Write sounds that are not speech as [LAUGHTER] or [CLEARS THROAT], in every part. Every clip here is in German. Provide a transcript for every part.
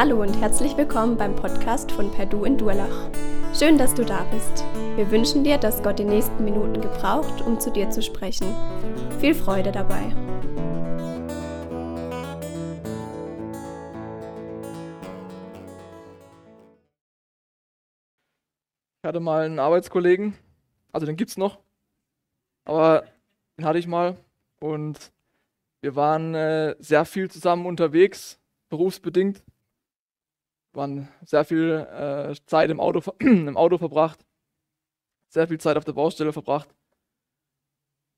Hallo und herzlich willkommen beim Podcast von Perdu in Durlach. Schön, dass du da bist. Wir wünschen dir, dass Gott die nächsten Minuten gebraucht, um zu dir zu sprechen. Viel Freude dabei. Ich hatte mal einen Arbeitskollegen, also den gibt es noch, aber den hatte ich mal und wir waren äh, sehr viel zusammen unterwegs, berufsbedingt waren sehr viel äh, Zeit im Auto, [CLEARS THROAT] im Auto verbracht, sehr viel Zeit auf der Baustelle verbracht.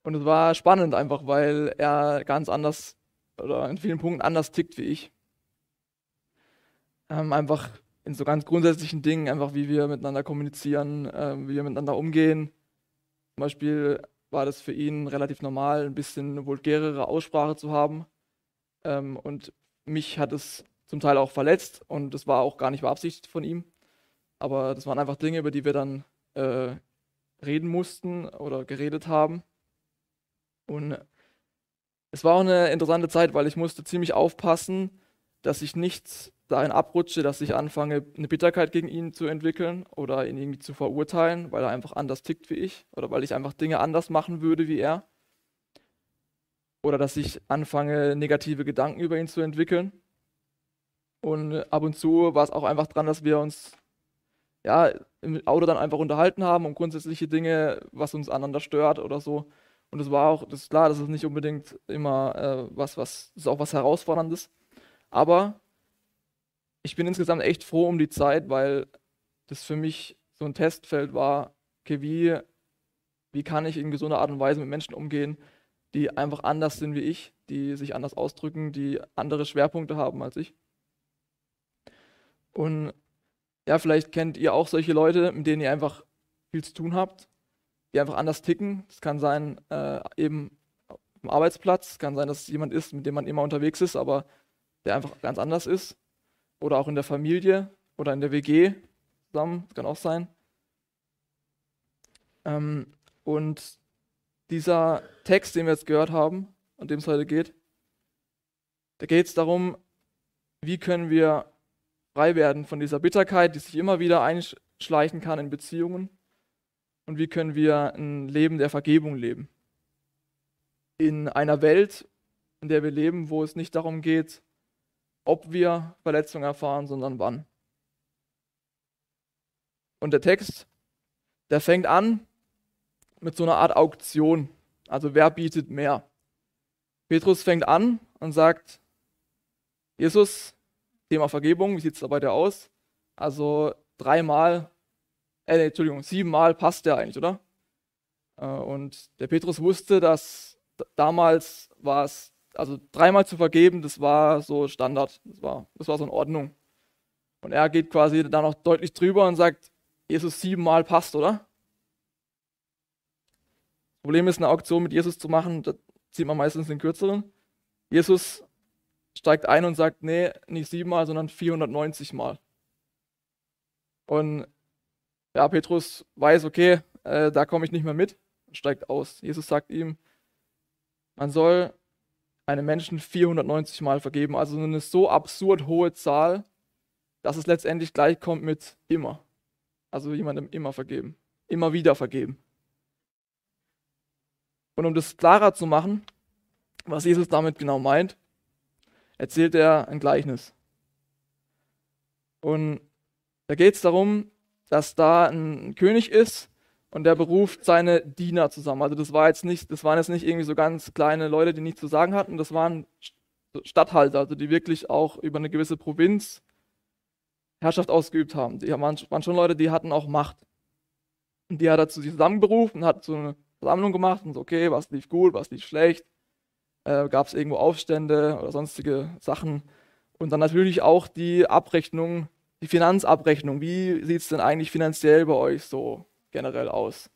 Und es war spannend einfach, weil er ganz anders oder in vielen Punkten anders tickt wie ich. Ähm, einfach in so ganz grundsätzlichen Dingen, einfach wie wir miteinander kommunizieren, äh, wie wir miteinander umgehen. Zum Beispiel war das für ihn relativ normal, ein bisschen eine vulgärere Aussprache zu haben. Ähm, und mich hat es zum Teil auch verletzt und das war auch gar nicht beabsichtigt von ihm. Aber das waren einfach Dinge, über die wir dann äh, reden mussten oder geredet haben. Und es war auch eine interessante Zeit, weil ich musste ziemlich aufpassen, dass ich nicht dahin abrutsche, dass ich anfange, eine Bitterkeit gegen ihn zu entwickeln oder ihn irgendwie zu verurteilen, weil er einfach anders tickt wie ich oder weil ich einfach Dinge anders machen würde wie er. Oder dass ich anfange, negative Gedanken über ihn zu entwickeln. Und ab und zu war es auch einfach dran, dass wir uns ja, im Auto dann einfach unterhalten haben um grundsätzliche Dinge, was uns aneinander stört oder so. Und es war auch, das ist klar, das ist nicht unbedingt immer äh, was, was, das ist auch was Herausforderndes. Aber ich bin insgesamt echt froh um die Zeit, weil das für mich so ein Testfeld war, okay, wie, wie kann ich in gesunder Art und Weise mit Menschen umgehen, die einfach anders sind wie ich, die sich anders ausdrücken, die andere Schwerpunkte haben als ich. Und ja, vielleicht kennt ihr auch solche Leute, mit denen ihr einfach viel zu tun habt, die einfach anders ticken. Das kann sein, äh, eben am Arbeitsplatz, kann sein, dass es jemand ist, mit dem man immer unterwegs ist, aber der einfach ganz anders ist. Oder auch in der Familie oder in der WG zusammen, das kann auch sein. Ähm, und dieser Text, den wir jetzt gehört haben, an dem es heute geht, da geht es darum, wie können wir frei werden von dieser Bitterkeit, die sich immer wieder einschleichen kann in Beziehungen? Und wie können wir ein Leben der Vergebung leben? In einer Welt, in der wir leben, wo es nicht darum geht, ob wir Verletzungen erfahren, sondern wann. Und der Text, der fängt an mit so einer Art Auktion. Also wer bietet mehr? Petrus fängt an und sagt, Jesus, Thema Vergebung, wie sieht es da bei dir aus? Also dreimal, äh, nee, Entschuldigung, siebenmal passt der eigentlich, oder? Äh, und der Petrus wusste, dass damals war es, also dreimal zu vergeben, das war so Standard, das war, das war so in Ordnung. Und er geht quasi da noch deutlich drüber und sagt, Jesus siebenmal passt, oder? Das Problem ist, eine Auktion mit Jesus zu machen, da zieht man meistens den kürzeren. Jesus steigt ein und sagt, nee, nicht siebenmal, sondern 490 Mal. Und ja, Petrus weiß, okay, äh, da komme ich nicht mehr mit, steigt aus. Jesus sagt ihm, man soll einem Menschen 490 Mal vergeben, also eine so absurd hohe Zahl, dass es letztendlich gleichkommt mit immer. Also jemandem immer vergeben, immer wieder vergeben. Und um das klarer zu machen, was Jesus damit genau meint, erzählt er ein Gleichnis. Und da geht es darum, dass da ein König ist und der beruft seine Diener zusammen. Also das war jetzt nicht, das waren jetzt nicht irgendwie so ganz kleine Leute, die nichts zu sagen hatten, das waren Statthalter, also die wirklich auch über eine gewisse Provinz Herrschaft ausgeübt haben. Die waren schon Leute, die hatten auch Macht. Und die hat er zu sich zusammenberufen, hat so eine Versammlung gemacht und so, okay, was lief gut, was lief schlecht, äh, gab es irgendwo Aufstände oder sonstige Sachen. Und dann natürlich auch die Abrechnung, die Finanzabrechnung. Wie sieht es denn eigentlich finanziell bei euch so generell aus?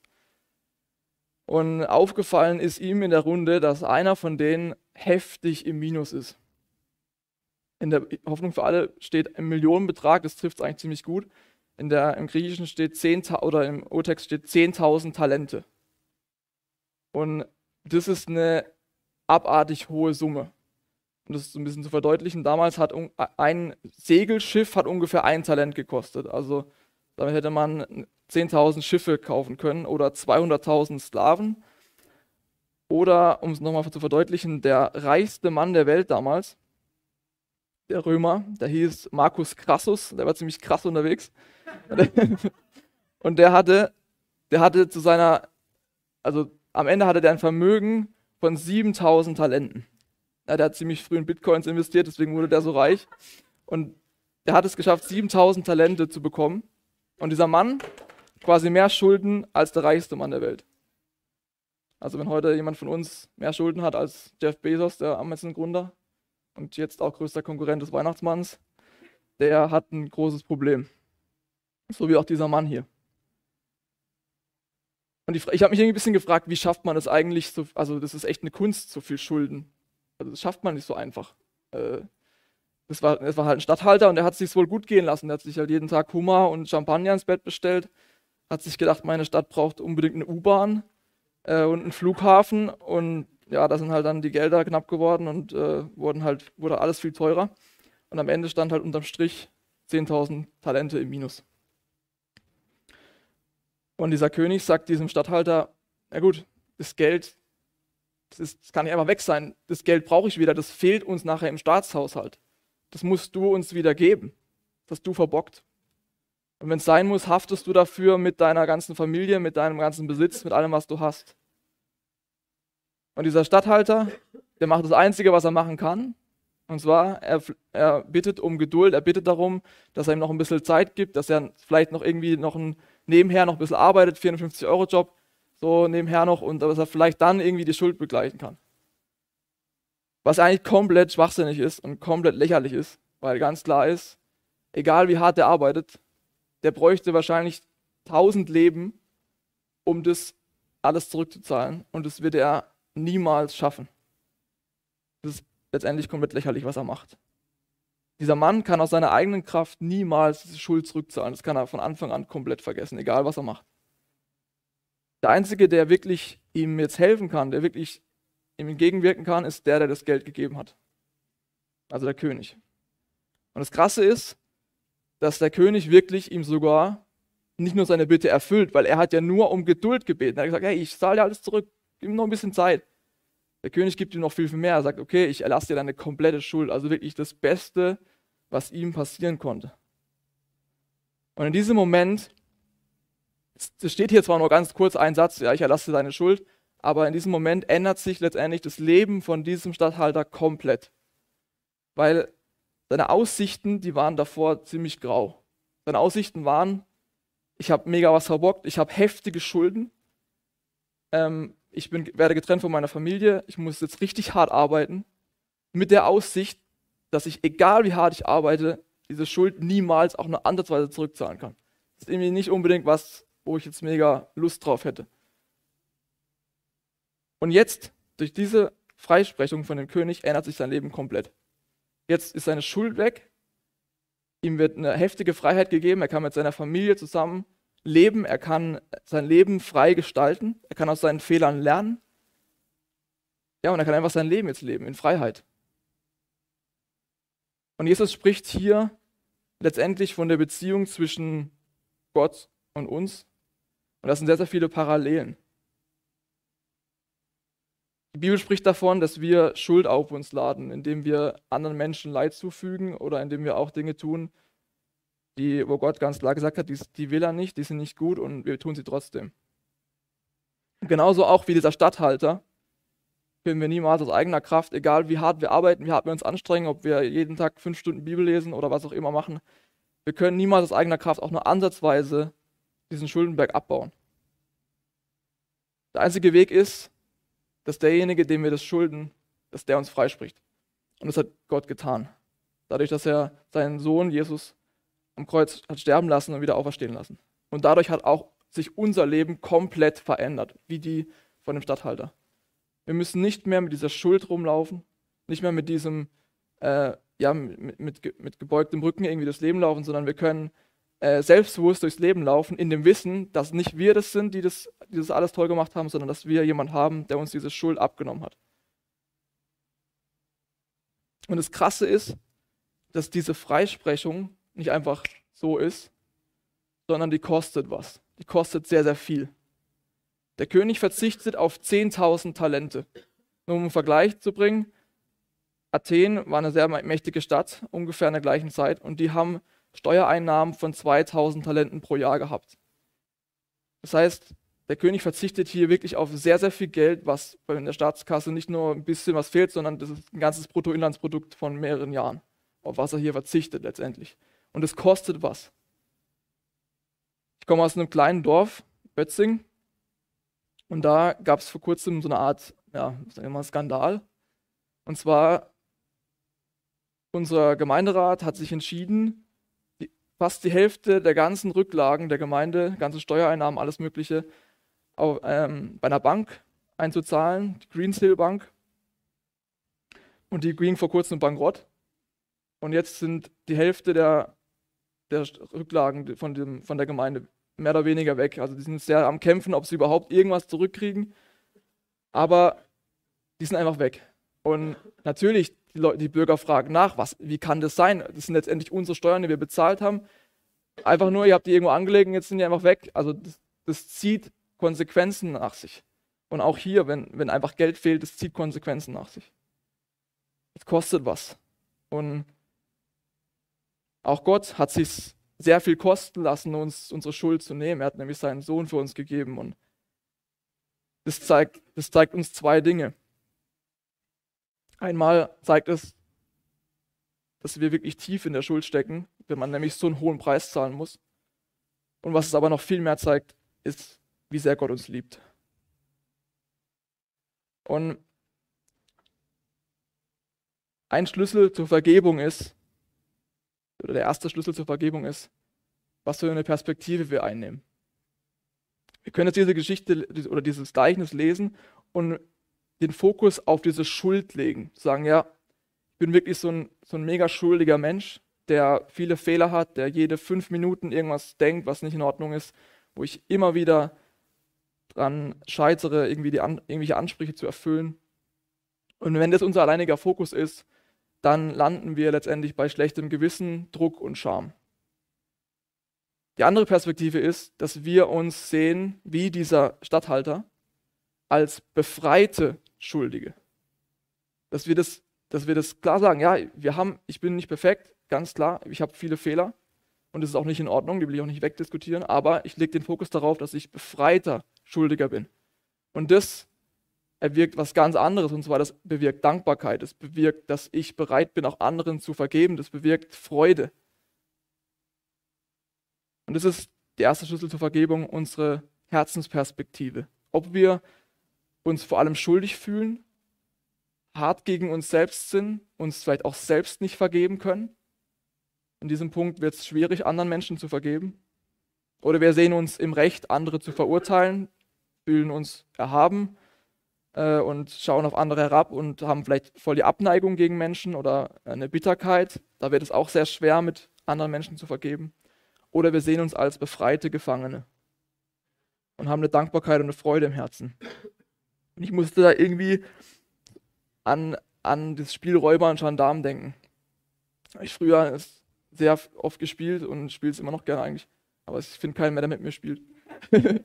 Und aufgefallen ist ihm in der Runde, dass einer von denen heftig im Minus ist. In der Hoffnung für alle steht ein Millionenbetrag, das trifft es eigentlich ziemlich gut. In der, Im Griechischen steht 10, oder im Urtext steht 10.000 Talente. Und das ist eine abartig hohe Summe. um das so ein bisschen zu verdeutlichen, damals hat ein Segelschiff hat ungefähr ein Talent gekostet. Also damit hätte man 10.000 Schiffe kaufen können oder 200.000 Sklaven. Oder, um es nochmal zu verdeutlichen, der reichste Mann der Welt damals, der Römer, der hieß Marcus Crassus, der war ziemlich krass unterwegs. [LAUGHS] Und der hatte, der hatte zu seiner, also am Ende hatte der ein Vermögen von 7000 Talenten. Ja, der hat ziemlich früh in Bitcoins investiert, deswegen wurde der so reich. Und er hat es geschafft, 7000 Talente zu bekommen. Und dieser Mann quasi mehr Schulden als der reichste Mann der Welt. Also wenn heute jemand von uns mehr Schulden hat als Jeff Bezos, der Amazon-Gründer und jetzt auch größter Konkurrent des Weihnachtsmanns, der hat ein großes Problem. So wie auch dieser Mann hier. Und ich, ich habe mich irgendwie ein bisschen gefragt, wie schafft man das eigentlich? So, also das ist echt eine Kunst, so viel Schulden. Also das schafft man nicht so einfach. Äh, das, war, das war halt ein Stadthalter und der hat es sich wohl gut gehen lassen. Der hat sich halt jeden Tag Hummer und Champagner ins Bett bestellt. Hat sich gedacht, meine Stadt braucht unbedingt eine U-Bahn äh, und einen Flughafen. Und ja, da sind halt dann die Gelder knapp geworden und äh, wurden halt, wurde alles viel teurer. Und am Ende stand halt unterm Strich 10.000 Talente im Minus. Und dieser König sagt diesem Statthalter, na gut, das Geld, das, ist, das kann nicht einfach weg sein. Das Geld brauche ich wieder, das fehlt uns nachher im Staatshaushalt. Das musst du uns wieder geben. Das du verbockt. Und wenn es sein muss, haftest du dafür mit deiner ganzen Familie, mit deinem ganzen Besitz, mit allem, was du hast. Und dieser Statthalter, der macht das Einzige, was er machen kann. Und zwar, er, er bittet um Geduld, er bittet darum, dass er ihm noch ein bisschen Zeit gibt, dass er vielleicht noch irgendwie noch ein nebenher noch ein bisschen arbeitet, 450-Euro-Job, so nebenher noch, und dass er vielleicht dann irgendwie die Schuld begleichen kann. Was eigentlich komplett schwachsinnig ist und komplett lächerlich ist, weil ganz klar ist, egal wie hart der arbeitet, der bräuchte wahrscheinlich 1000 Leben, um das alles zurückzuzahlen. Und das wird er niemals schaffen. Das ist letztendlich komplett lächerlich, was er macht. Dieser Mann kann aus seiner eigenen Kraft niemals diese Schuld zurückzahlen. Das kann er von Anfang an komplett vergessen, egal was er macht. Der Einzige, der wirklich ihm jetzt helfen kann, der wirklich ihm entgegenwirken kann, ist der, der das Geld gegeben hat. Also der König. Und das Krasse ist, dass der König wirklich ihm sogar nicht nur seine Bitte erfüllt, weil er hat ja nur um Geduld gebeten. Er hat gesagt, hey, ich zahle dir alles zurück, gib ihm noch ein bisschen Zeit. Der König gibt ihm noch viel, viel mehr. Er sagt, okay, ich erlasse dir deine komplette Schuld. Also wirklich das Beste, was ihm passieren konnte. Und in diesem Moment, es steht hier zwar nur ganz kurz ein Satz, ja, ich erlasse dir deine Schuld, aber in diesem Moment ändert sich letztendlich das Leben von diesem Statthalter komplett. Weil seine Aussichten, die waren davor ziemlich grau. Seine Aussichten waren, ich habe mega was verbockt, ich habe heftige Schulden, ähm, ich bin, werde getrennt von meiner Familie, ich muss jetzt richtig hart arbeiten, mit der Aussicht, dass ich, egal wie hart ich arbeite, diese Schuld niemals auch nur ansatzweise zurückzahlen kann. Das ist irgendwie nicht unbedingt was, wo ich jetzt mega Lust drauf hätte. Und jetzt, durch diese Freisprechung von dem König, ändert sich sein Leben komplett. Jetzt ist seine Schuld weg, ihm wird eine heftige Freiheit gegeben, er kann mit seiner Familie zusammen leben, er kann sein Leben frei gestalten, er kann aus seinen Fehlern lernen. Ja, und er kann einfach sein Leben jetzt leben in Freiheit. Und Jesus spricht hier letztendlich von der Beziehung zwischen Gott und uns. Und das sind sehr, sehr viele Parallelen. Die Bibel spricht davon, dass wir Schuld auf uns laden, indem wir anderen Menschen Leid zufügen oder indem wir auch Dinge tun, die, wo Gott ganz klar gesagt hat, die, die will er nicht, die sind nicht gut und wir tun sie trotzdem. Genauso auch wie dieser Stadthalter können wir niemals aus eigener Kraft, egal wie hart wir arbeiten, wie hart wir uns anstrengen, ob wir jeden Tag fünf Stunden Bibel lesen oder was auch immer machen, wir können niemals aus eigener Kraft auch nur ansatzweise diesen Schuldenberg abbauen. Der einzige Weg ist, dass derjenige, dem wir das schulden, dass der uns freispricht. Und das hat Gott getan. Dadurch, dass er seinen Sohn Jesus am Kreuz hat sterben lassen und wieder auferstehen lassen. Und dadurch hat auch sich unser Leben komplett verändert, wie die von dem Statthalter. Wir müssen nicht mehr mit dieser Schuld rumlaufen, nicht mehr mit diesem, äh, ja, mit, mit, mit, gebeugtem Rücken irgendwie durchs Leben laufen, sondern wir können äh, selbstbewusst durchs Leben laufen, in dem Wissen, dass nicht wir das sind, die das, die das alles toll gemacht haben, sondern dass wir jemanden haben, der uns diese Schuld abgenommen hat. Und das Krasse ist, dass diese Freisprechung nicht einfach so ist, sondern die kostet was. Die kostet sehr, sehr viel. Der König verzichtet auf 10.000 Talente. Nur um einen Vergleich zu bringen, Athen war eine sehr mächtige Stadt, ungefähr in der gleichen Zeit, und die haben Steuereinnahmen von 2000 Talenten pro Jahr gehabt. Das heißt, der König verzichtet hier wirklich auf sehr, sehr viel Geld, was in der Staatskasse nicht nur ein bisschen was fehlt, sondern das ist ein ganzes Bruttoinlandsprodukt von mehreren Jahren, auf was er hier verzichtet letztendlich. Und es kostet was. Ich komme aus einem kleinen Dorf, Bötzing, und da gab es vor kurzem so eine Art, ja, mal, Skandal. Und zwar, unser Gemeinderat hat sich entschieden, die, fast die Hälfte der ganzen Rücklagen der Gemeinde, ganze Steuereinnahmen, alles Mögliche, auf, ähm, bei einer Bank einzuzahlen, die Greensill Bank. Und die ging vor kurzem bankrott. Und jetzt sind die Hälfte der, der Rücklagen von, dem, von der Gemeinde mehr oder weniger weg. Also die sind sehr am Kämpfen, ob sie überhaupt irgendwas zurückkriegen. Aber die sind einfach weg. Und natürlich, die, Leute, die Bürger fragen nach, was, wie kann das sein? Das sind letztendlich unsere Steuern, die wir bezahlt haben. Einfach nur, ihr habt die irgendwo angelegt und jetzt sind die einfach weg. Also das, das zieht Konsequenzen nach sich. Und auch hier, wenn, wenn einfach Geld fehlt, das zieht Konsequenzen nach sich. Es kostet was. Und auch Gott hat sich sehr viel kosten lassen, uns unsere Schuld zu nehmen. Er hat nämlich seinen Sohn für uns gegeben. Und das zeigt, das zeigt uns zwei Dinge. Einmal zeigt es, dass wir wirklich tief in der Schuld stecken, wenn man nämlich so einen hohen Preis zahlen muss. Und was es aber noch viel mehr zeigt, ist, wie sehr Gott uns liebt. Und ein Schlüssel zur Vergebung ist, oder der erste Schlüssel zur Vergebung ist, was für eine Perspektive wir einnehmen. Wir können jetzt diese Geschichte oder dieses Gleichnis lesen und den Fokus auf diese Schuld legen. Sagen, ja, ich bin wirklich so ein, so ein mega schuldiger Mensch, der viele Fehler hat, der jede fünf Minuten irgendwas denkt, was nicht in Ordnung ist, wo ich immer wieder dran scheitere, irgendwie die an, irgendwelche Ansprüche zu erfüllen. Und wenn das unser alleiniger Fokus ist, dann landen wir letztendlich bei schlechtem Gewissen, Druck und Scham. Die andere Perspektive ist, dass wir uns sehen wie dieser Statthalter als befreite Schuldige. Dass wir das, dass wir das klar sagen, ja, wir haben, ich bin nicht perfekt, ganz klar, ich habe viele Fehler und es ist auch nicht in Ordnung, die will ich auch nicht wegdiskutieren, aber ich lege den Fokus darauf, dass ich befreiter Schuldiger bin. Und das erwirkt was ganz anderes, und zwar das bewirkt Dankbarkeit, es bewirkt, dass ich bereit bin, auch anderen zu vergeben, das bewirkt Freude. Und das ist der erste Schlüssel zur Vergebung, unsere Herzensperspektive. Ob wir uns vor allem schuldig fühlen, hart gegen uns selbst sind, uns vielleicht auch selbst nicht vergeben können. In diesem Punkt wird es schwierig, anderen Menschen zu vergeben. Oder wir sehen uns im Recht, andere zu verurteilen, fühlen uns erhaben äh, und schauen auf andere herab und haben vielleicht voll die Abneigung gegen Menschen oder eine Bitterkeit. Da wird es auch sehr schwer, mit anderen Menschen zu vergeben. Oder wir sehen uns als befreite Gefangene und haben eine Dankbarkeit und eine Freude im Herzen. Und ich musste da irgendwie an, an das Spiel Räuber und Gendarm denken. Ich früher sehr oft gespielt und spiele es immer noch gerne eigentlich. Aber ich finde keinen mehr, der mit mir spielt. [LAUGHS]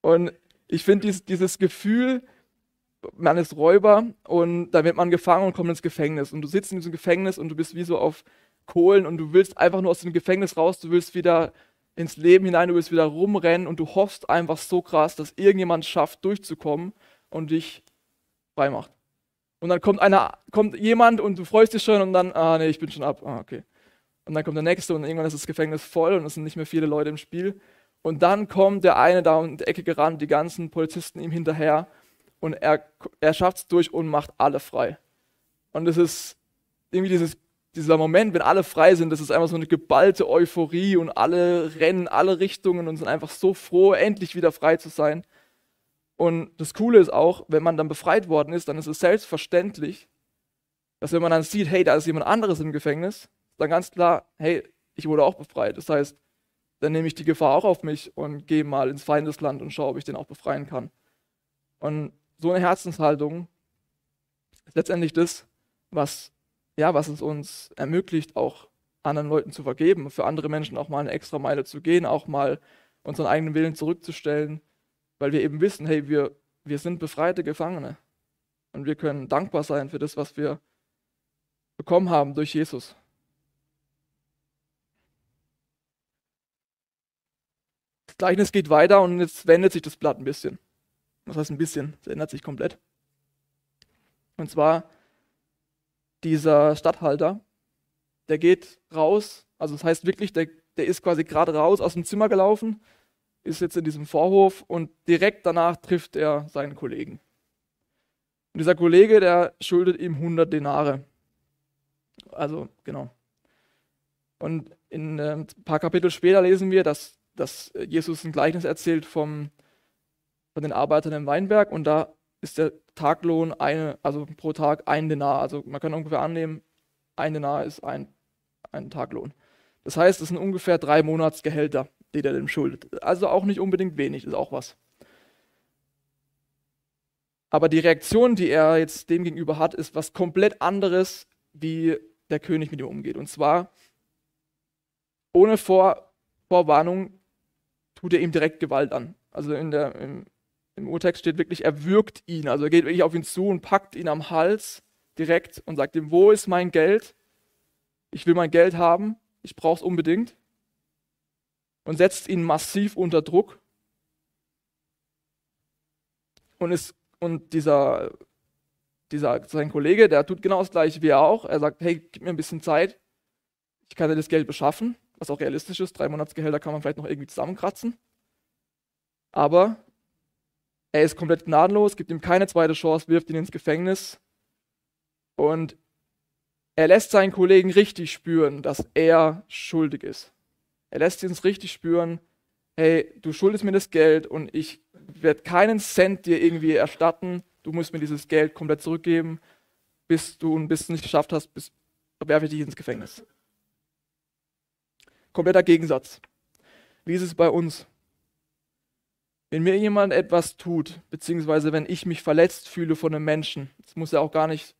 und ich finde dieses, dieses Gefühl, man ist Räuber und da wird man gefangen und kommt ins Gefängnis. Und du sitzt in diesem Gefängnis und du bist wie so auf Kohlen und du willst einfach nur aus dem Gefängnis raus, du willst wieder ins Leben hinein, du willst wieder rumrennen und du hoffst einfach so krass, dass irgendjemand schafft, durchzukommen und dich frei macht. Und dann kommt einer, kommt jemand und du freust dich schon und dann, ah nee, ich bin schon ab. Ah, okay. Und dann kommt der nächste und irgendwann ist das Gefängnis voll und es sind nicht mehr viele Leute im Spiel. Und dann kommt der eine da um die Ecke gerannt, die ganzen Polizisten ihm hinterher und er, er schafft es durch und macht alle frei. Und es ist irgendwie dieses, dieser Moment, wenn alle frei sind, das ist einfach so eine geballte Euphorie und alle rennen alle Richtungen und sind einfach so froh, endlich wieder frei zu sein. Und das Coole ist auch, wenn man dann befreit worden ist, dann ist es selbstverständlich, dass wenn man dann sieht, hey, da ist jemand anderes im Gefängnis, dann ganz klar, hey, ich wurde auch befreit. Das heißt, dann nehme ich die Gefahr auch auf mich und gehe mal ins Feindesland und schaue, ob ich den auch befreien kann. Und so eine Herzenshaltung ist letztendlich das, was, ja, was es uns ermöglicht, auch anderen Leuten zu vergeben, für andere Menschen auch mal eine extra Meile zu gehen, auch mal unseren eigenen Willen zurückzustellen, weil wir eben wissen, hey, wir, wir sind befreite Gefangene und wir können dankbar sein für das, was wir bekommen haben durch Jesus. Gleichnis geht weiter und jetzt wendet sich das Blatt ein bisschen. Was heißt ein bisschen? Es ändert sich komplett. Und zwar dieser Stadthalter, der geht raus, also das heißt wirklich, der, der ist quasi gerade raus aus dem Zimmer gelaufen, ist jetzt in diesem Vorhof und direkt danach trifft er seinen Kollegen. Und dieser Kollege, der schuldet ihm 100 Denare. Also, genau. Und in äh, ein paar Kapitel später lesen wir, dass, dass Jesus ein Gleichnis erzählt vom, von den Arbeitern im Weinberg und da ist der Taglohn eine, also pro Tag ein Denar. Also man kann ungefähr annehmen, ein Denar ist ein, ein Taglohn. Das heißt, es sind ungefähr drei Monatsgehälter, die der dem schuldet. Also auch nicht unbedingt wenig, ist auch was. Aber die Reaktion, die er jetzt dem gegenüber hat, ist was komplett anderes, wie der König mit ihm umgeht. Und zwar, ohne Vor Vorwarnung, tut er ihm direkt Gewalt an. Also in der, im, im Urtext steht wirklich, er würgt ihn. Also er geht wirklich auf ihn zu und packt ihn am Hals direkt und sagt ihm, wo ist mein Geld? Ich will mein Geld haben, ich brauche es unbedingt. Und setzt ihn massiv unter Druck. Und, ist, und dieser, dieser, sein Kollege, der tut genau das gleiche wie er auch. Er sagt, hey, gib mir ein bisschen Zeit, ich kann dir das Geld beschaffen, was auch realistisch ist. Drei Monatsgehälter kann man vielleicht noch irgendwie zusammenkratzen. Aber er ist komplett gnadenlos, gibt ihm keine zweite Chance, wirft ihn ins Gefängnis und er lässt seinen Kollegen richtig spüren, dass er schuldig ist. Er lässt uns richtig spüren, hey, du schuldest mir das Geld und ich werde keinen Cent dir irgendwie erstatten. Du musst mir dieses Geld komplett zurückgeben, bis du und bis du nicht geschafft hast, bis werfe ich dich ins Gefängnis. Kompletter Gegensatz. Wie ist es bei uns? Wenn mir jemand etwas tut, beziehungsweise wenn ich mich verletzt fühle von einem Menschen, das muss ja auch gar nicht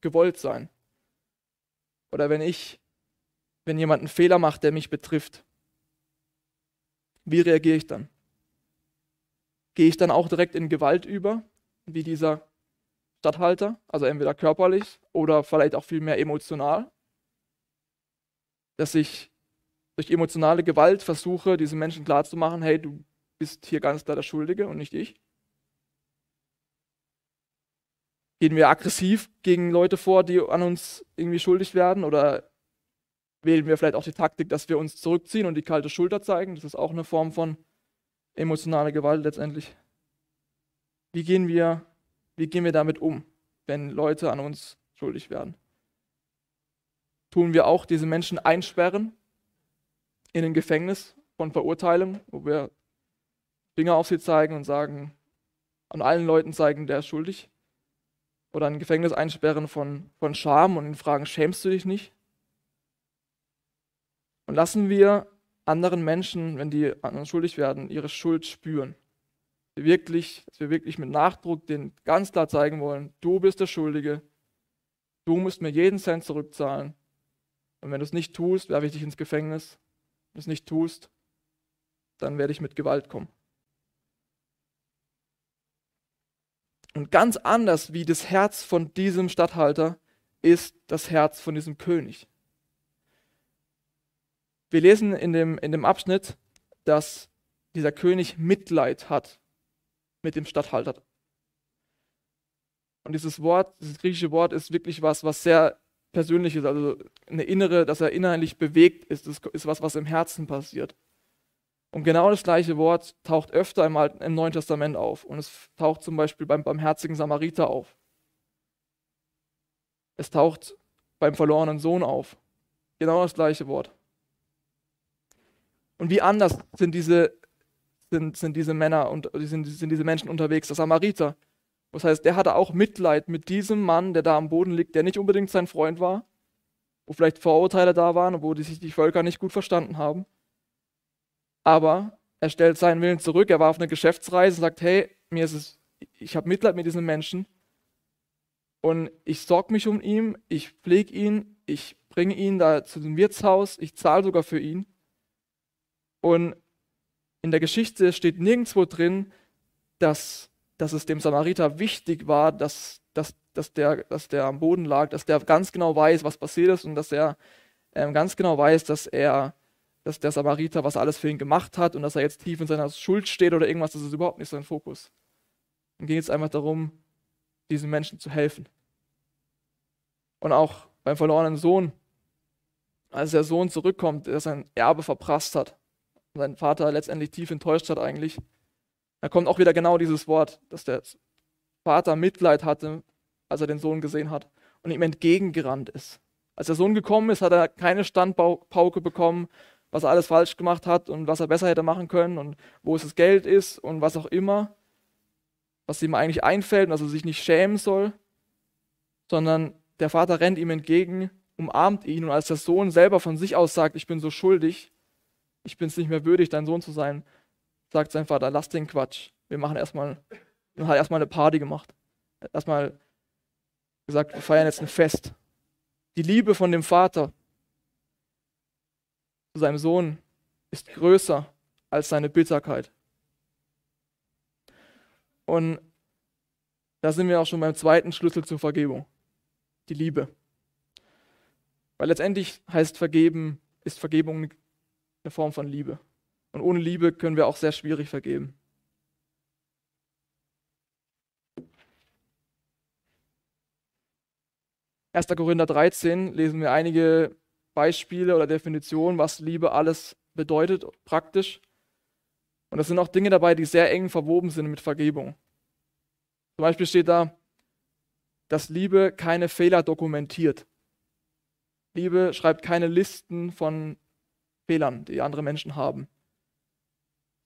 gewollt sein. Oder wenn ich, wenn jemand einen Fehler macht, der mich betrifft, wie reagiere ich dann? Gehe ich dann auch direkt in Gewalt über, wie dieser Stadthalter, also entweder körperlich oder vielleicht auch viel mehr emotional, dass ich durch emotionale Gewalt versuche, diesen Menschen klarzumachen, hey, du bist hier ganz klar der Schuldige und nicht ich? Gehen wir aggressiv gegen Leute vor, die an uns irgendwie schuldig werden? Oder wählen wir vielleicht auch die Taktik, dass wir uns zurückziehen und die kalte Schulter zeigen? Das ist auch eine Form von emotionaler Gewalt letztendlich. Wie gehen wir, wie gehen wir damit um, wenn Leute an uns schuldig werden? Tun wir auch diese Menschen einsperren in ein Gefängnis von Verurteilung, wo wir Finger auf sie zeigen und sagen, an allen Leuten zeigen, der ist schuldig. Oder ein Gefängnis einsperren von, von Scham und fragen, schämst du dich nicht? Und lassen wir anderen Menschen, wenn die an uns schuldig werden, ihre Schuld spüren. Wir wirklich, dass wir wirklich mit Nachdruck denen ganz klar zeigen wollen, du bist der Schuldige, du musst mir jeden Cent zurückzahlen. Und wenn du es nicht tust, werfe ich dich ins Gefängnis. Es nicht tust, dann werde ich mit Gewalt kommen. Und ganz anders wie das Herz von diesem Statthalter ist das Herz von diesem König. Wir lesen in dem, in dem Abschnitt, dass dieser König Mitleid hat mit dem Statthalter. Und dieses Wort, dieses griechische Wort ist wirklich was, was sehr persönlich ist, also eine innere, dass er innerlich bewegt ist, das ist was, was im Herzen passiert. Und genau das gleiche Wort taucht öfter im, Alten, im Neuen Testament auf. Und es taucht zum Beispiel beim barmherzigen Samariter auf. Es taucht beim verlorenen Sohn auf. Genau das gleiche Wort. Und wie anders sind diese, sind, sind diese Männer und sind, sind diese Menschen unterwegs? Der Samariter. Das heißt, der hatte auch Mitleid mit diesem Mann, der da am Boden liegt, der nicht unbedingt sein Freund war, wo vielleicht Vorurteile da waren, wo sich die Völker nicht gut verstanden haben aber er stellt seinen Willen zurück. Er war auf einer Geschäftsreise und sagt, hey, mir ist es, ich habe Mitleid mit diesen Menschen. Und ich sorge mich um ihn, ich pflege ihn, ich bringe ihn da zu dem Wirtshaus, ich zahle sogar für ihn. Und in der Geschichte steht nirgendwo drin, dass, dass es dem Samariter wichtig war, dass, dass, dass, der, dass der am Boden lag, dass der ganz genau weiß, was passiert ist und dass er ähm, ganz genau weiß, dass er, dass der Samariter was alles für ihn gemacht hat und dass er jetzt tief in seiner Schuld steht oder irgendwas, das ist überhaupt nicht sein Fokus. Dann ging es einfach darum, diesen Menschen zu helfen. Und auch beim verlorenen Sohn, als der Sohn zurückkommt, der sein Erbe verprasst hat, sein Vater letztendlich tief enttäuscht hat eigentlich, da kommt auch wieder genau dieses Wort, dass der Vater Mitleid hatte, als er den Sohn gesehen hat und ihm entgegengerannt ist. Als der Sohn gekommen ist, hat er keine Standpauke bekommen, was er alles falsch gemacht hat und was er besser hätte machen können und wo es das Geld ist und was auch immer, was ihm eigentlich einfällt und dass er sich nicht schämen soll, sondern der Vater rennt ihm entgegen, umarmt ihn und als der Sohn selber von sich aus sagt, ich bin so schuldig, ich bin es nicht mehr würdig, dein Sohn zu sein, sagt sein Vater, lass den Quatsch. Wir machen erstmal, und hat erstmal eine Party gemacht. Erstmal gesagt, wir feiern jetzt ein Fest. Die Liebe von dem Vater zu seinem Sohn ist größer als seine Bitterkeit. Und da sind wir auch schon beim zweiten Schlüssel zur Vergebung die Liebe. Weil letztendlich heißt vergeben, ist Vergebung eine Form von Liebe. Und ohne Liebe können wir auch sehr schwierig vergeben. 1. Korinther 13 lesen wir einige Beispiele oder Definitionen, was Liebe alles bedeutet, praktisch. Und es sind auch Dinge dabei, die sehr eng verwoben sind mit Vergebung. Zum Beispiel steht da, dass Liebe keine Fehler dokumentiert. Liebe schreibt keine Listen von Fehlern, die andere Menschen haben.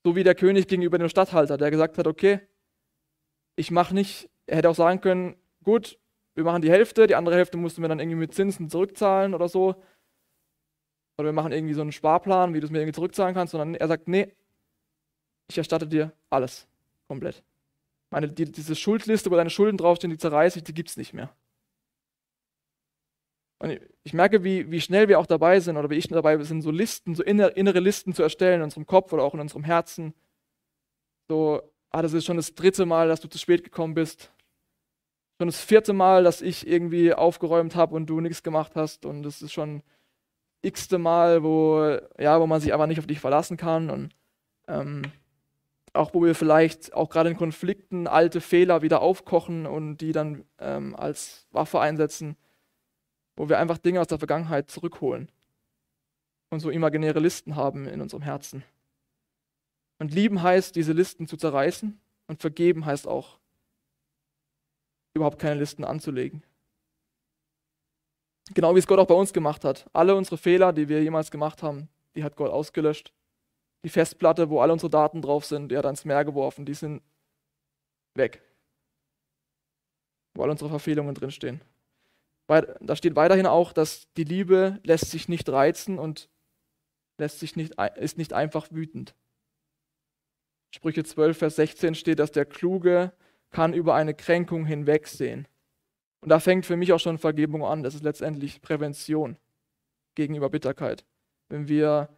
So wie der König gegenüber dem Statthalter, der gesagt hat, okay, ich mache nicht, er hätte auch sagen können, gut, wir machen die Hälfte, die andere Hälfte mussten wir dann irgendwie mit Zinsen zurückzahlen oder so. Oder wir machen irgendwie so einen Sparplan, wie du es mir irgendwie zurückzahlen kannst, sondern er sagt, nee, ich erstatte dir alles, komplett. Meine, die, diese Schuldliste, wo deine Schulden draufstehen, die zerreiße ich, die gibt es nicht mehr. Und ich, merke, wie, wie schnell wir auch dabei sind oder wie ich dabei bin, so Listen, so innere, innere Listen zu erstellen in unserem Kopf oder auch in unserem Herzen. So, ah, das ist schon das dritte Mal, dass du zu spät gekommen bist. Schon das vierte Mal, dass ich irgendwie aufgeräumt habe und du nichts gemacht hast. Und das ist schon x-te Mal, wo, ja, wo man sich einfach nicht auf dich verlassen kann. Und ähm, auch wo wir vielleicht auch gerade in Konflikten alte Fehler wieder aufkochen und die dann ähm, als Waffe einsetzen, wo wir einfach Dinge aus der Vergangenheit zurückholen und so imaginäre Listen haben in unserem Herzen. Und lieben heißt, diese Listen zu zerreißen und vergeben heißt auch, überhaupt keine Listen anzulegen. Genau wie es Gott auch bei uns gemacht hat. Alle unsere Fehler, die wir jemals gemacht haben, die hat Gott ausgelöscht die Festplatte, wo alle unsere Daten drauf sind, die hat er ins Meer geworfen, die sind weg. Wo alle unsere Verfehlungen drinstehen. Da steht weiterhin auch, dass die Liebe lässt sich nicht reizen und lässt sich nicht, ist nicht einfach wütend. Sprüche 12, Vers 16 steht, dass der Kluge kann über eine Kränkung hinwegsehen. Und da fängt für mich auch schon Vergebung an. Das ist letztendlich Prävention gegenüber Bitterkeit. Wenn wir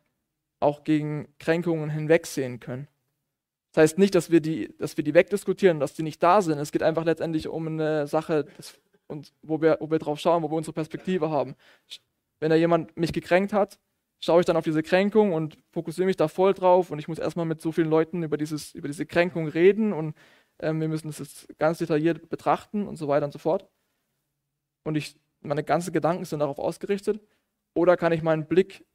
auch gegen Kränkungen hinwegsehen können. Das heißt nicht, dass wir die, dass wir die wegdiskutieren, dass die nicht da sind. Es geht einfach letztendlich um eine Sache, das, und wo, wir, wo wir drauf schauen, wo wir unsere Perspektive haben. Wenn da jemand mich gekränkt hat, schaue ich dann auf diese Kränkung und fokussiere mich da voll drauf und ich muss erstmal mit so vielen Leuten über, dieses, über diese Kränkung reden und ähm, wir müssen das jetzt ganz detailliert betrachten und so weiter und so fort. Und ich, meine ganzen Gedanken sind darauf ausgerichtet. Oder kann ich meinen Blick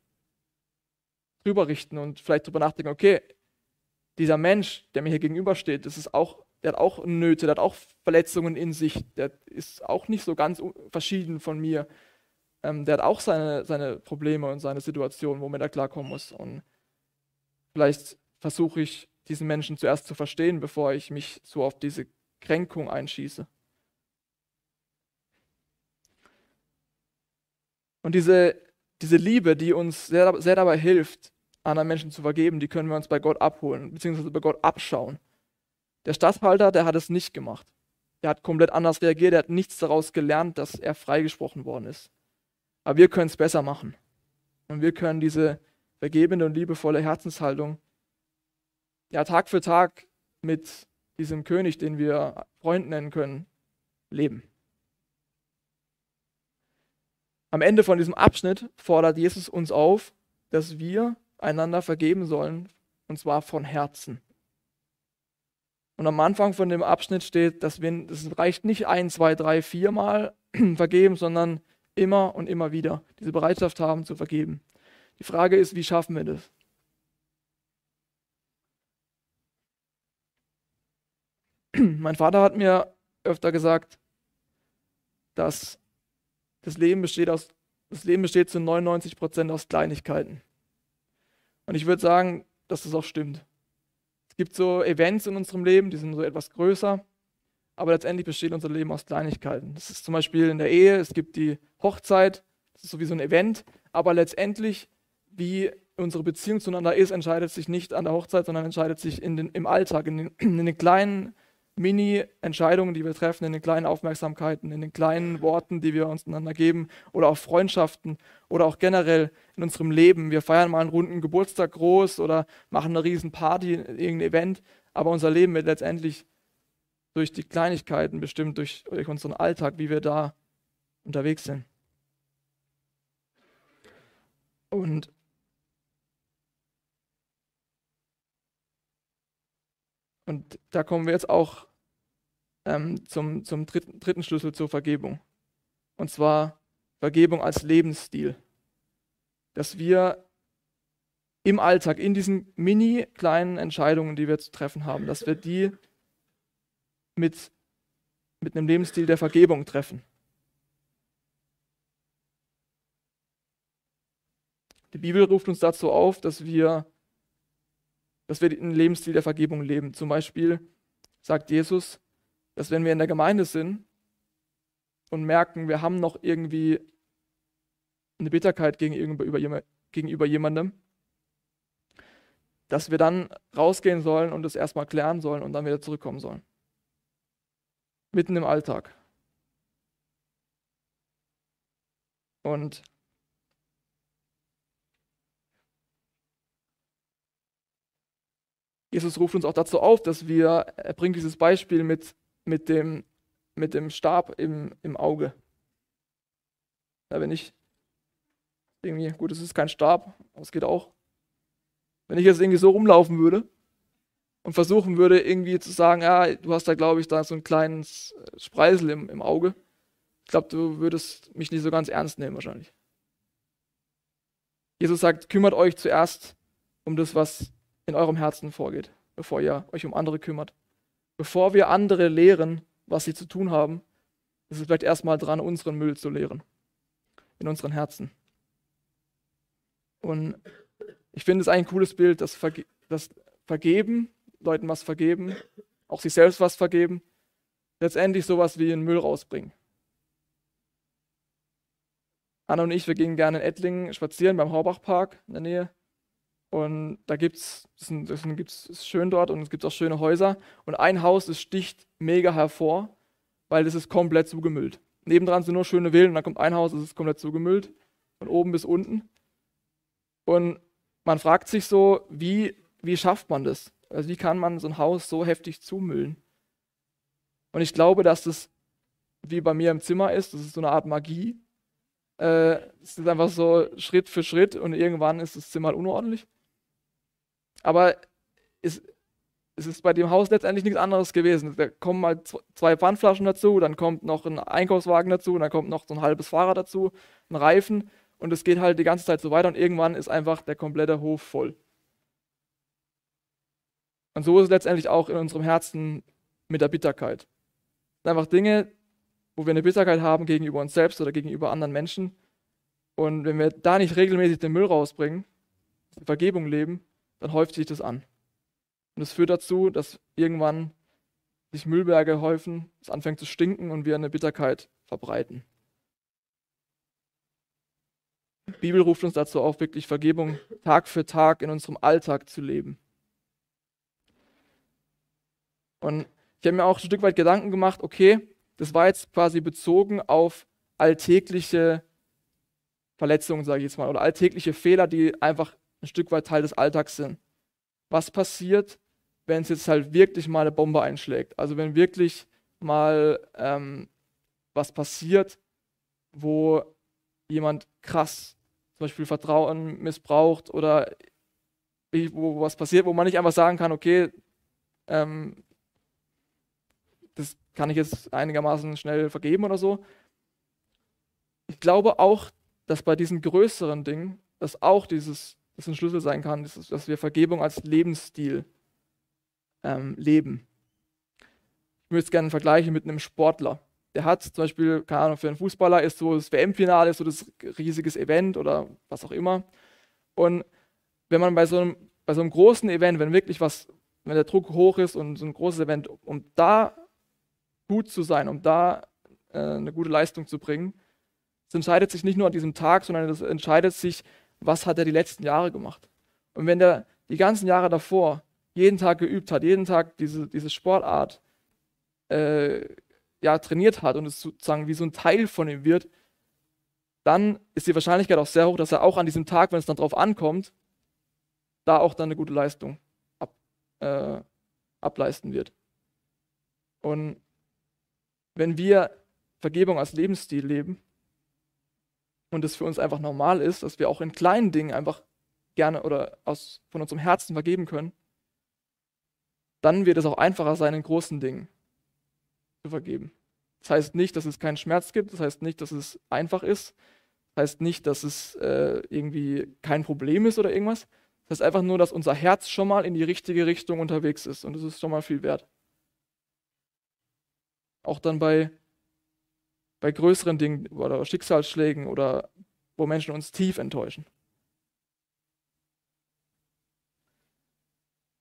drüber richten und vielleicht drüber nachdenken, okay, dieser Mensch, der mir hier gegenübersteht, das ist auch, der hat auch Nöte, der hat auch Verletzungen in sich, der ist auch nicht so ganz verschieden von mir. Ähm, der hat auch seine, seine Probleme und seine Situation, womit er klarkommen muss. Und vielleicht versuche ich, diesen Menschen zuerst zu verstehen, bevor ich mich so auf diese Kränkung einschieße. Und diese diese Liebe, die uns sehr, sehr dabei hilft, anderen Menschen zu vergeben, die können wir uns bei Gott abholen, beziehungsweise bei Gott abschauen. Der Stadthalter, der hat es nicht gemacht. der hat komplett anders reagiert, er hat nichts daraus gelernt, dass er freigesprochen worden ist. Aber wir können es besser machen. Und wir können diese vergebende und liebevolle Herzenshaltung ja Tag für Tag mit diesem König, den wir Freund nennen können, leben. Am Ende von diesem Abschnitt fordert Jesus uns auf, dass wir einander vergeben sollen, und zwar von Herzen. Und am Anfang von dem Abschnitt steht, dass wir, es reicht nicht ein, zwei, drei, vier Mal [CLEARS THROAT] vergeben, sondern immer und immer wieder diese Bereitschaft haben zu vergeben. Die Frage ist, wie schaffen wir das? [CLEARS THROAT] Mein Vater hat mir öfter gesagt, dass das Leben besteht, aus, das Leben besteht zu 99 Prozent aus Kleinigkeiten. Und ich würde sagen, dass das auch stimmt. Gibt so Events in unserem Leben, die sind so etwas größer, aber letztendlich besteht unser Leben aus Kleinigkeiten. Das ist zum Beispiel in der Ehe, es gibt die Hochzeit, das ist sowieso ein Event, aber letztendlich, wie unsere Beziehung zueinander ist, entscheidet sich nicht an der Hochzeit, sondern entscheidet sich in den, im Alltag, in den, in den kleinen Mini-Entscheidungen, die wir treffen, in den kleinen Aufmerksamkeiten, in den kleinen Worten, die wir uns einander geben oder auch Freundschaften oder auch generell in unserem Leben. Wir feiern mal einen runden Geburtstag groß oder machen eine riesen Party, irgendein Event, aber unser Leben wird letztendlich durch die Kleinigkeiten bestimmt, durch, durch unseren Alltag, wie wir da unterwegs sind. Und Und da kommen wir jetzt auch ähm, zum, zum dritten, dritten Schlüssel zur Vergebung. Und zwar Vergebung als Lebensstil. Dass wir im Alltag, in diesen mini kleinen Entscheidungen, die wir zu treffen haben, dass wir die mit, mit einem Lebensstil der Vergebung treffen. Die Bibel ruft uns dazu auf, dass wir dass wir den Lebensstil der Vergebung leben. Zum Beispiel sagt Jesus, dass wenn wir in der Gemeinde sind und merken, wir haben noch irgendwie eine Bitterkeit gegenüber, gegenüber jemandem, dass wir dann rausgehen sollen und es erstmal klären sollen und dann wieder zurückkommen sollen. Mitten im Alltag. Und Jesus ruft uns auch dazu auf, dass wir, er bringt dieses Beispiel mit, mit, dem, mit dem Stab im, im Auge. Ja, wenn ich irgendwie, gut, es ist kein Stab, aber es geht auch. Wenn ich jetzt irgendwie so rumlaufen würde und versuchen würde, irgendwie zu sagen, ja, du hast da, glaube ich, da so ein kleines Spreisel im, im Auge. Ich glaube, du würdest mich nicht so ganz ernst nehmen, wahrscheinlich. Jesus sagt, kümmert euch zuerst um das, was in eurem Herzen vorgeht, bevor ihr euch um andere kümmert. Bevor wir andere lehren, was sie zu tun haben, ist es vielleicht erstmal dran, unseren Müll zu leeren. In unseren Herzen. Und ich finde es ein cooles Bild, dass, Verge dass Vergeben, Leuten was vergeben, auch sich selbst was vergeben, letztendlich sowas wie einen Müll rausbringen. Anna und ich, wir gehen gerne in Ettlingen spazieren beim Haubachpark in der Nähe. Und da gibt es, das ist schön dort und es gibt auch schöne Häuser. Und ein Haus, das sticht mega hervor, weil das ist komplett zugemüllt. Nebendran sind nur schöne Villen und dann kommt ein Haus, das ist komplett zugemüllt, von oben bis unten. Und man fragt sich so, wie, wie schafft man das? Also wie kann man so ein Haus so heftig zumüllen? Und ich glaube, dass das wie bei mir im Zimmer ist, das ist so eine Art Magie. Äh, es ist einfach so Schritt für Schritt und irgendwann ist das Zimmer unordentlich. Aber es, es ist bei dem Haus letztendlich nichts anderes gewesen. Da kommen mal zwei Pfandflaschen dazu, dann kommt noch ein Einkaufswagen dazu, dann kommt noch so ein halbes Fahrrad dazu, ein Reifen und es geht halt die ganze Zeit so weiter und irgendwann ist einfach der komplette Hof voll. Und so ist es letztendlich auch in unserem Herzen mit der Bitterkeit. Es sind einfach Dinge, wo wir eine Bitterkeit haben gegenüber uns selbst oder gegenüber anderen Menschen. Und wenn wir da nicht regelmäßig den Müll rausbringen, Vergebung leben, dann häuft sich das an. Und es führt dazu, dass irgendwann sich Müllberge häufen, es anfängt zu stinken und wir eine Bitterkeit verbreiten. Die Bibel ruft uns dazu auf, wirklich Vergebung Tag für Tag in unserem Alltag zu leben. Und ich habe mir auch ein Stück weit Gedanken gemacht, okay, das war jetzt quasi bezogen auf alltägliche Verletzungen, sage ich jetzt mal, oder alltägliche Fehler, die einfach ein Stück weit Teil des Alltags sind. Was passiert, wenn es jetzt halt wirklich mal eine Bombe einschlägt? Also wenn wirklich mal ähm, was passiert, wo jemand krass zum Beispiel Vertrauen missbraucht oder wo was passiert, wo man nicht einfach sagen kann, okay, ähm, das kann ich jetzt einigermaßen schnell vergeben oder so. Ich glaube auch, dass bei diesen größeren Dingen das auch dieses, das ein Schlüssel sein kann, dass, dass wir Vergebung als Lebensstil ähm, leben. Ich würde es gerne vergleichen mit einem Sportler. Der hat zum Beispiel, keine Ahnung, für einen Fußballer ist so das WM-Finale, so das riesiges Event oder was auch immer. Und wenn man bei so einem, bei so einem großen Event, wenn wirklich was, wenn der Druck hoch ist und so ein großes Event, um da gut zu sein, um da äh, eine gute Leistung zu bringen, es entscheidet sich nicht nur an diesem Tag, sondern es entscheidet sich, was hat er die letzten Jahre gemacht. Und wenn der die ganzen Jahre davor jeden Tag geübt hat, jeden Tag diese, diese Sportart äh, ja, trainiert hat und es sozusagen wie so ein Teil von ihm wird, dann ist die Wahrscheinlichkeit auch sehr hoch, dass er auch an diesem Tag, wenn es dann drauf ankommt, da auch dann eine gute Leistung ab, äh, ableisten wird. Und wenn wir Vergebung als Lebensstil leben, und es für uns einfach normal ist, dass wir auch in kleinen Dingen einfach gerne oder aus, von unserem Herzen vergeben können, dann wird es auch einfacher sein, in großen Dingen zu vergeben. Das heißt nicht, dass es keinen Schmerz gibt, das heißt nicht, dass es einfach ist, das heißt nicht, dass es äh, irgendwie kein Problem ist oder irgendwas. Das heißt einfach nur, dass unser Herz schon mal in die richtige Richtung unterwegs ist und das ist schon mal viel wert. Auch dann bei bei größeren Dingen oder Schicksalsschlägen oder wo Menschen uns tief enttäuschen.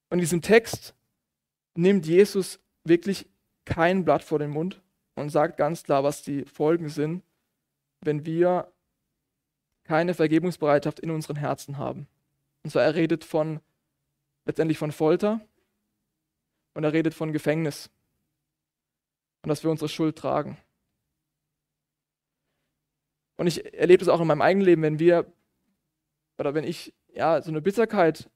Und in diesem Text nimmt Jesus wirklich kein Blatt vor den Mund und sagt ganz klar, was die Folgen sind, wenn wir keine Vergebungsbereitschaft in unseren Herzen haben. Und zwar er redet von letztendlich von Folter und er redet von Gefängnis und dass wir unsere Schuld tragen. Und ich erlebe das auch in meinem eigenen Leben, wenn wir oder wenn ich ja so eine Bitterkeit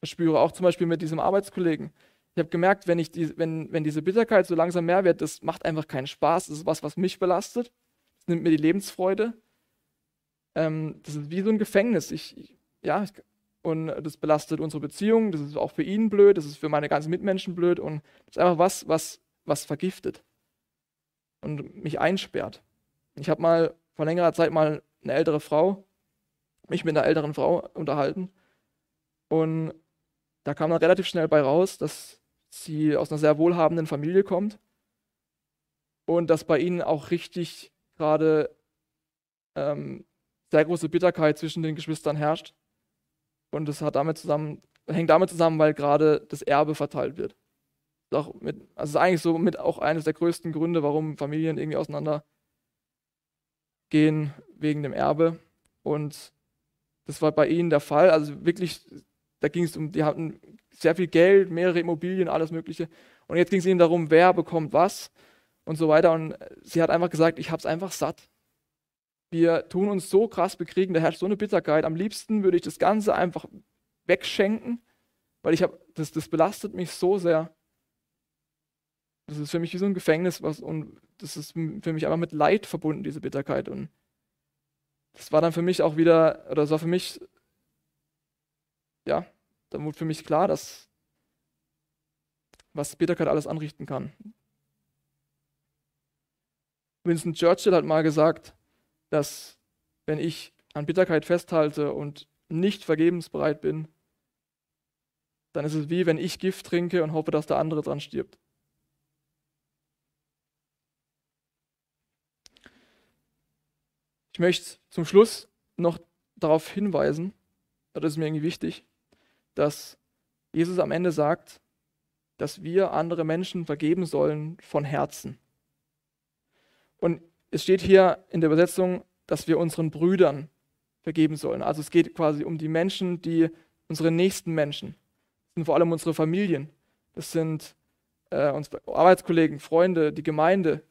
verspüre, auch zum Beispiel mit diesem Arbeitskollegen. Ich habe gemerkt, wenn, ich die, wenn, wenn diese Bitterkeit so langsam mehr wird, das macht einfach keinen Spaß. Das ist was, was mich belastet. Das nimmt mir die Lebensfreude. Ähm, das ist wie so ein Gefängnis. Ich, ich, ja, ich, und das belastet unsere Beziehung. Das ist auch für ihn blöd. Das ist für meine ganzen Mitmenschen blöd. Und das ist einfach was, was, was vergiftet und mich einsperrt. Ich habe mal vor längerer Zeit mal eine ältere Frau, mich mit einer älteren Frau unterhalten. Und da kam dann relativ schnell bei raus, dass sie aus einer sehr wohlhabenden Familie kommt und dass bei ihnen auch richtig gerade ähm, sehr große Bitterkeit zwischen den Geschwistern herrscht. Und das hat damit zusammen, hängt damit zusammen, weil gerade das Erbe verteilt wird. Ist, mit, also ist eigentlich so mit auch eines der größten Gründe, warum Familien irgendwie auseinander gehen wegen dem Erbe. Und das war bei ihnen der Fall. Also wirklich, da ging es um, die hatten sehr viel Geld, mehrere Immobilien, alles Mögliche. Und jetzt ging es ihnen darum, wer bekommt was und so weiter. Und sie hat einfach gesagt, ich habe es einfach satt. Wir tun uns so krass bekriegen, da herrscht so eine Bitterkeit. Am liebsten würde ich das Ganze einfach wegschenken, weil ich habe, das, das belastet mich so sehr. Das ist für mich wie so ein Gefängnis, was, und das ist für mich einfach mit Leid verbunden, diese Bitterkeit. Und das war dann für mich auch wieder, oder das war für mich, ja, dann wurde für mich klar, dass was Bitterkeit alles anrichten kann. Winston Churchill hat mal gesagt, dass wenn ich an Bitterkeit festhalte und nicht vergebensbereit bin, dann ist es wie wenn ich Gift trinke und hoffe, dass der andere dran stirbt. Ich möchte zum Schluss noch darauf hinweisen, das ist mir irgendwie wichtig, dass Jesus am Ende sagt, dass wir andere Menschen vergeben sollen von Herzen. Und es steht hier in der Übersetzung, dass wir unseren Brüdern vergeben sollen. Also es geht quasi um die Menschen, die unsere nächsten Menschen, das sind vor allem unsere Familien, das sind äh, unsere Arbeitskollegen, Freunde, die Gemeinde.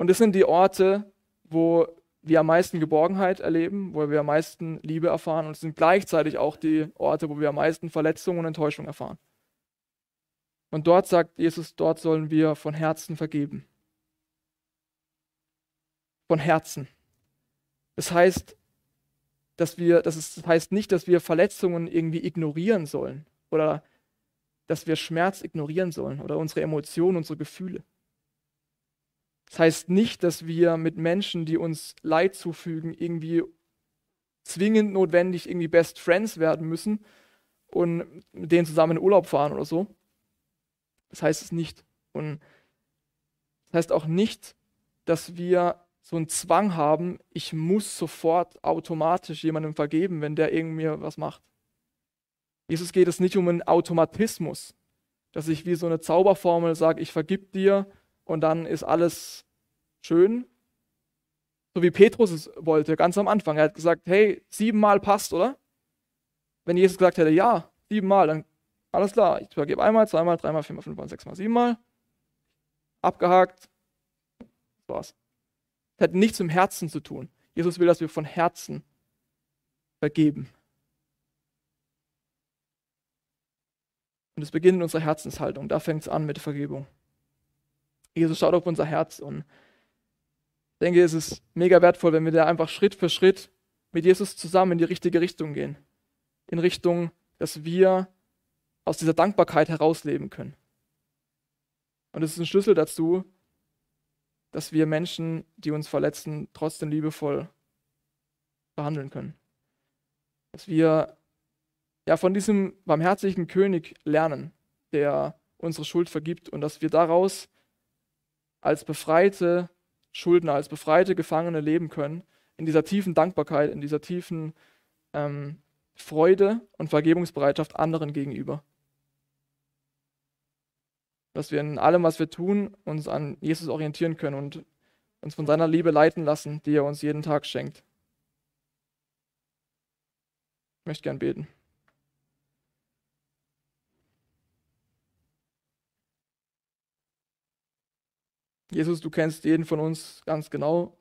Und das sind die Orte, wo wir am meisten Geborgenheit erleben, wo wir am meisten Liebe erfahren und es sind gleichzeitig auch die Orte, wo wir am meisten Verletzungen und Enttäuschung erfahren. Und dort sagt Jesus, dort sollen wir von Herzen vergeben. Von Herzen. Das heißt, dass wir, das heißt nicht, dass wir Verletzungen irgendwie ignorieren sollen oder dass wir Schmerz ignorieren sollen oder unsere Emotionen, unsere Gefühle. Das heißt nicht, dass wir mit Menschen, die uns Leid zufügen, irgendwie zwingend notwendig irgendwie Best Friends werden müssen und mit denen zusammen in Urlaub fahren oder so. Das heißt es nicht. Und das heißt auch nicht, dass wir so einen Zwang haben, ich muss sofort automatisch jemandem vergeben, wenn der irgendwie was macht. Jesus geht es nicht um einen Automatismus, dass ich wie so eine Zauberformel sage, ich vergib dir und dann ist alles schön. So wie Petrus es wollte, ganz am Anfang. Er hat gesagt, hey, siebenmal passt, oder? Wenn Jesus gesagt hätte, ja, siebenmal, dann alles klar, ich vergebe einmal, zweimal, dreimal, viermal, fünfmal, sechsmal, siebenmal. Abgehakt. Das war's. Das hat nichts mit Herzen zu tun. Jesus will, dass wir von Herzen vergeben. Und es beginnt in unserer Herzenshaltung. Da fängt es an mit Vergebung. Jesus schaut auf unser Herz und ich denke, es ist mega wertvoll, wenn wir da einfach Schritt für Schritt mit Jesus zusammen in die richtige Richtung gehen. In Richtung, dass wir aus dieser Dankbarkeit herausleben können. Und es ist ein Schlüssel dazu, dass wir Menschen, die uns verletzen, trotzdem liebevoll behandeln können. Dass wir ja, von diesem barmherzigen König lernen, der unsere Schuld vergibt und dass wir daraus als befreite Schuldner, als befreite Gefangene leben können, in dieser tiefen Dankbarkeit, in dieser tiefen ähm, Freude und Vergebungsbereitschaft anderen gegenüber. Dass wir in allem, was wir tun, uns an Jesus orientieren können und uns von seiner Liebe leiten lassen, die er uns jeden Tag schenkt. Ich möchte gern beten. Jesus, du kennst jeden von uns ganz genau.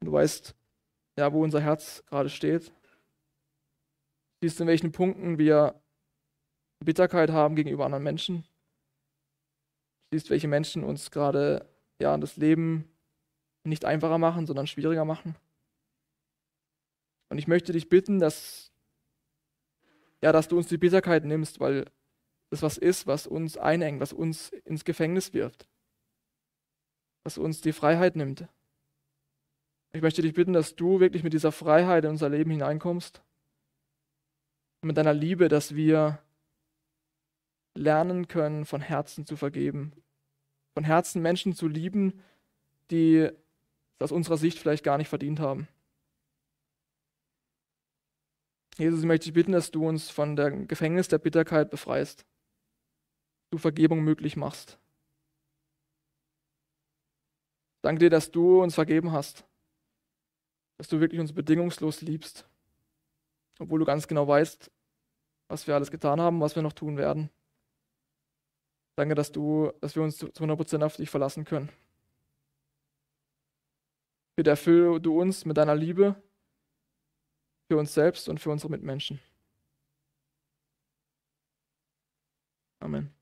Du weißt, ja, wo unser Herz gerade steht. Siehst, in welchen Punkten wir Bitterkeit haben gegenüber anderen Menschen. Siehst, welche Menschen uns gerade ja, das Leben nicht einfacher machen, sondern schwieriger machen. Und ich möchte dich bitten, dass, ja, dass du uns die Bitterkeit nimmst, weil das was ist, was uns einengt, was uns ins Gefängnis wirft was uns die Freiheit nimmt. Ich möchte dich bitten, dass du wirklich mit dieser Freiheit in unser Leben hineinkommst und mit deiner Liebe, dass wir lernen können, von Herzen zu vergeben, von Herzen Menschen zu lieben, die es aus unserer Sicht vielleicht gar nicht verdient haben. Jesus, ich möchte dich bitten, dass du uns von dem Gefängnis der Bitterkeit befreist, du Vergebung möglich machst. Danke dir, dass du uns vergeben hast, dass du wirklich uns bedingungslos liebst, obwohl du ganz genau weißt, was wir alles getan haben, was wir noch tun werden. Danke, dass du, dass wir uns zu 100% auf dich verlassen können. Bitte erfülle du uns mit deiner Liebe für uns selbst und für unsere Mitmenschen. Amen.